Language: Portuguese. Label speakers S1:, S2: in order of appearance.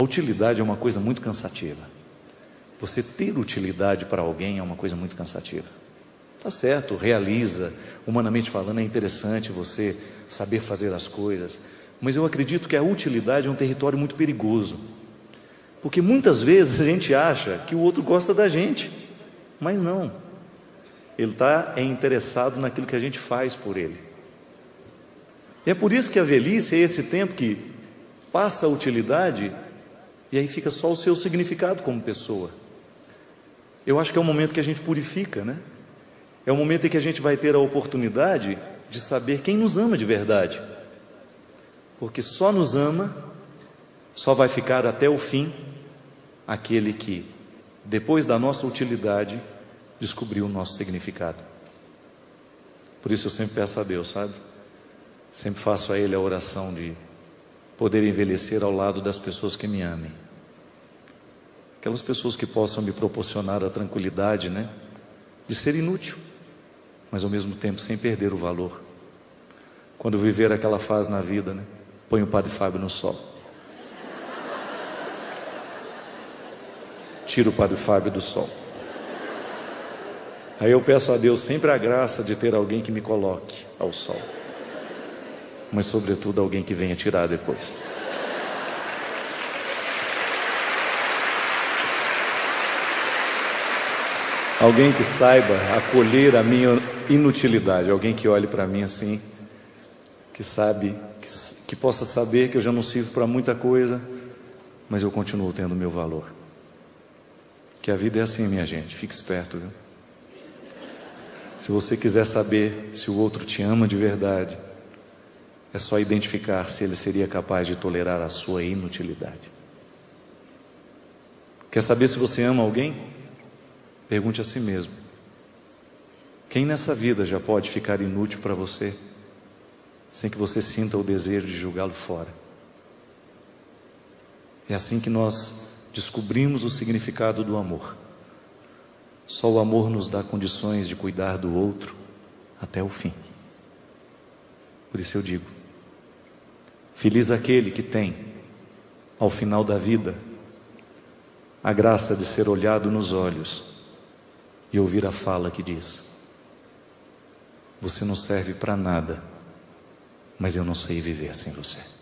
S1: A utilidade é uma coisa muito cansativa. Você ter utilidade para alguém é uma coisa muito cansativa. Tá certo, realiza, humanamente falando, é interessante você saber fazer as coisas, mas eu acredito que a utilidade é um território muito perigoso. Porque muitas vezes a gente acha que o outro gosta da gente, mas não. Ele está é interessado naquilo que a gente faz por ele. E é por isso que a velhice é esse tempo que passa a utilidade e aí fica só o seu significado como pessoa. Eu acho que é o momento que a gente purifica, né? É o momento em que a gente vai ter a oportunidade de saber quem nos ama de verdade. Porque só nos ama, só vai ficar até o fim aquele que, depois da nossa utilidade, descobriu o nosso significado. Por isso eu sempre peço a Deus, sabe? Sempre faço a Ele a oração de poder envelhecer ao lado das pessoas que me amem. Aquelas pessoas que possam me proporcionar a tranquilidade, né? De ser inútil, mas ao mesmo tempo sem perder o valor. Quando viver aquela fase na vida, né? Põe o Padre Fábio no sol. Tira o Padre Fábio do sol. Aí eu peço a Deus sempre a graça de ter alguém que me coloque ao sol mas sobretudo alguém que venha tirar depois. Alguém que saiba acolher a minha inutilidade, alguém que olhe para mim assim, que sabe, que, que possa saber que eu já não sirvo para muita coisa, mas eu continuo tendo meu valor. Que a vida é assim, minha gente, fique esperto, viu? Se você quiser saber se o outro te ama de verdade, é só identificar se ele seria capaz de tolerar a sua inutilidade. Quer saber se você ama alguém? Pergunte a si mesmo: quem nessa vida já pode ficar inútil para você, sem que você sinta o desejo de julgá-lo fora? É assim que nós descobrimos o significado do amor. Só o amor nos dá condições de cuidar do outro até o fim. Por isso eu digo: Feliz aquele que tem, ao final da vida, a graça de ser olhado nos olhos e ouvir a fala que diz: Você não serve para nada, mas eu não sei viver sem você.